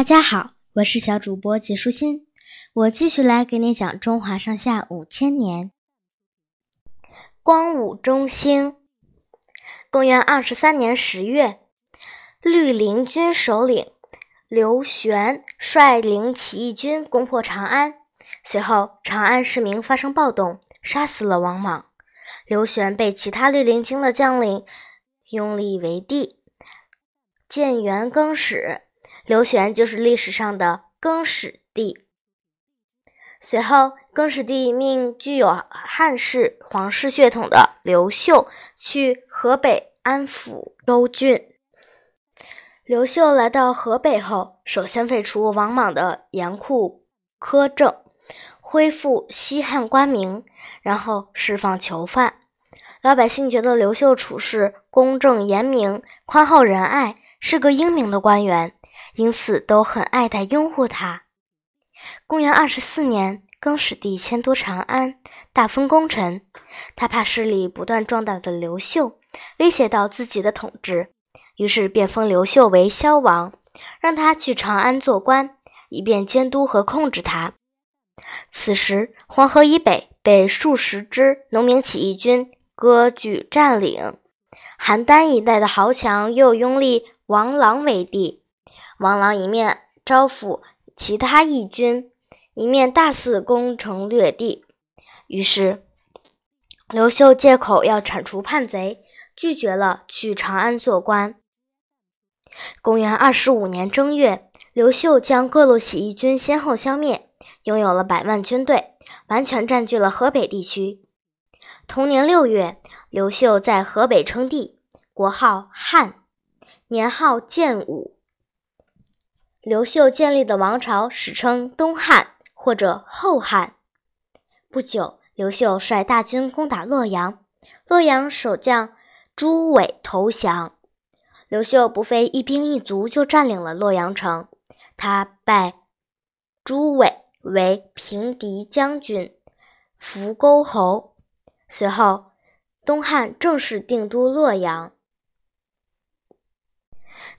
大家好，我是小主播杰舒心，我继续来给你讲中华上下五千年。光武中兴，公元二十三年十月，绿林军首领刘玄率领起义军攻破长安，随后长安市民发生暴动，杀死了王莽。刘玄被其他绿林军的将领拥立为帝，建元更始。刘玄就是历史上的更始帝。随后，更始帝命具有汉室皇室血统的刘秀去河北安抚州郡。刘秀来到河北后，首先废除王莽的严酷苛政，恢复西汉官名，然后释放囚犯。老百姓觉得刘秀处事公正严明、宽厚仁爱，是个英明的官员，因此都很爱戴拥护他。公元二十四年，更始帝迁都长安，大封功臣。他怕势力不断壮大的刘秀威胁到自己的统治，于是便封刘秀为萧王，让他去长安做官，以便监督和控制他。此时，黄河以北被数十支农民起义军。割据占领，邯郸一带的豪强又拥立王朗为帝。王朗一面招抚其他义军，一面大肆攻城略地。于是，刘秀借口要铲除叛贼，拒绝了去长安做官。公元二十五年正月，刘秀将各路起义军先后消灭，拥有了百万军队，完全占据了河北地区。同年六月，刘秀在河北称帝，国号汉，年号建武。刘秀建立的王朝史称东汉或者后汉。不久，刘秀率大军攻打洛阳，洛阳守将朱伟投降。刘秀不费一兵一卒就占领了洛阳城，他拜朱伟为平敌将军、扶沟侯。随后，东汉正式定都洛阳。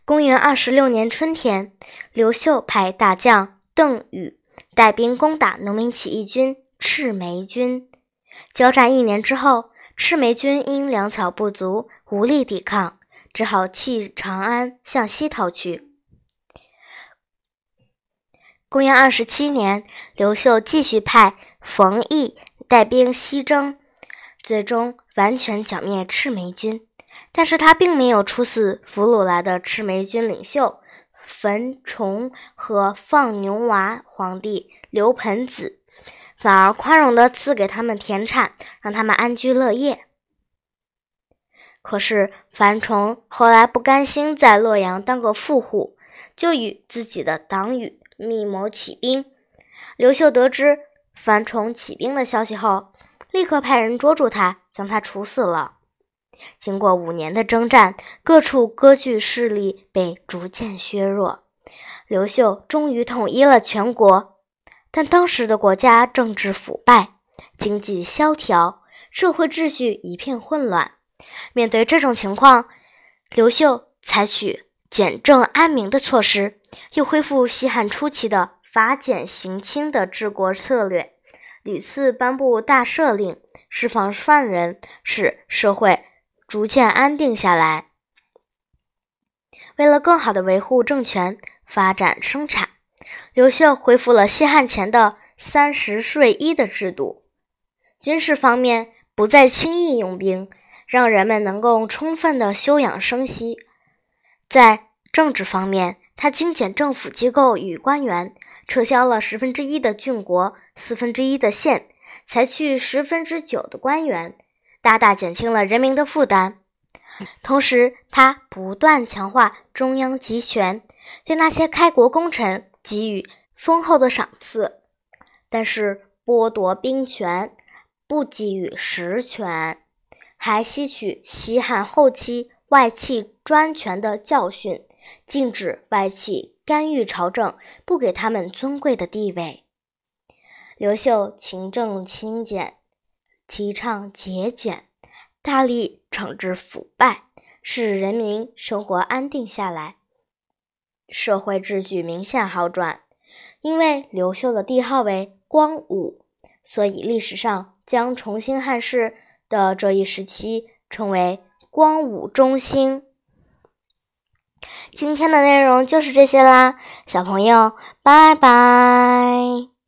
公元二十六年春天，刘秀派大将邓禹带兵攻打农民起义军赤眉军。交战一年之后，赤眉军因粮草不足，无力抵抗，只好弃长安向西逃去。公元二十七年，刘秀继续派冯异带兵西征。最终完全剿灭赤眉军，但是他并没有处死俘虏来的赤眉军领袖樊崇和放牛娃皇帝刘盆子，反而宽容地赐给他们田产，让他们安居乐业。可是樊崇后来不甘心在洛阳当个富户，就与自己的党羽密谋起兵。刘秀得知樊崇起兵的消息后，立刻派人捉住他，将他处死了。经过五年的征战，各处割据势力被逐渐削弱，刘秀终于统一了全国。但当时的国家政治腐败，经济萧条，社会秩序一片混乱。面对这种情况，刘秀采取简政安民的措施，又恢复西汉初期的法简刑轻的治国策略。屡次颁布大赦令，释放犯人，使社会逐渐安定下来。为了更好的维护政权、发展生产，刘秀恢复了西汉前的三十税一的制度。军事方面不再轻易用兵，让人们能够充分的休养生息。在政治方面，他精简政府机构与官员。撤销了十分之一的郡国、四分之一的县，裁去十分之九的官员，大大减轻了人民的负担。同时，他不断强化中央集权，对那些开国功臣给予丰厚的赏赐，但是剥夺兵权，不给予实权，还吸取西汉后期外戚专权的教训，禁止外戚。干预朝政，不给他们尊贵的地位。刘秀勤政清俭，提倡节俭，大力惩治腐败，使人民生活安定下来。社会秩序明显好转。因为刘秀的帝号为光武，所以历史上将重新汉室的这一时期称为光武中兴。今天的内容就是这些啦，小朋友，拜拜。